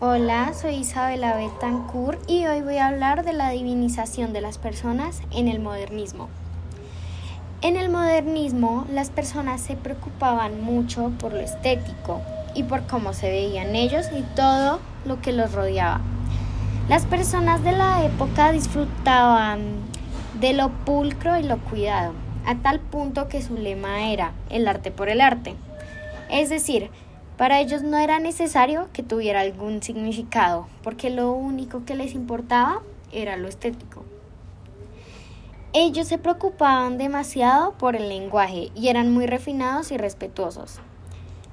Hola, soy Isabela Betancourt y hoy voy a hablar de la divinización de las personas en el modernismo. En el modernismo, las personas se preocupaban mucho por lo estético y por cómo se veían ellos y todo lo que los rodeaba. Las personas de la época disfrutaban de lo pulcro y lo cuidado, a tal punto que su lema era el arte por el arte. Es decir, para ellos no era necesario que tuviera algún significado, porque lo único que les importaba era lo estético. Ellos se preocupaban demasiado por el lenguaje y eran muy refinados y respetuosos.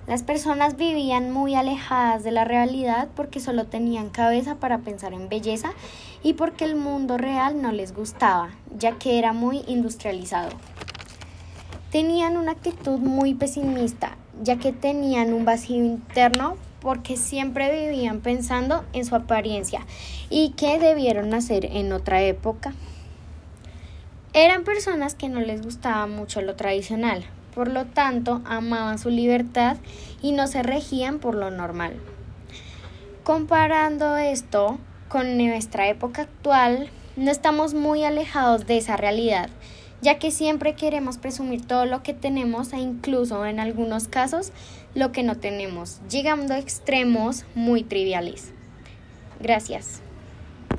Las personas vivían muy alejadas de la realidad porque solo tenían cabeza para pensar en belleza y porque el mundo real no les gustaba, ya que era muy industrializado. Tenían una actitud muy pesimista ya que tenían un vacío interno porque siempre vivían pensando en su apariencia y que debieron hacer en otra época. Eran personas que no les gustaba mucho lo tradicional, por lo tanto amaban su libertad y no se regían por lo normal. Comparando esto con nuestra época actual, no estamos muy alejados de esa realidad, ya que siempre queremos presumir todo lo que tenemos e incluso en algunos casos lo que no tenemos, llegando a extremos muy triviales. Gracias.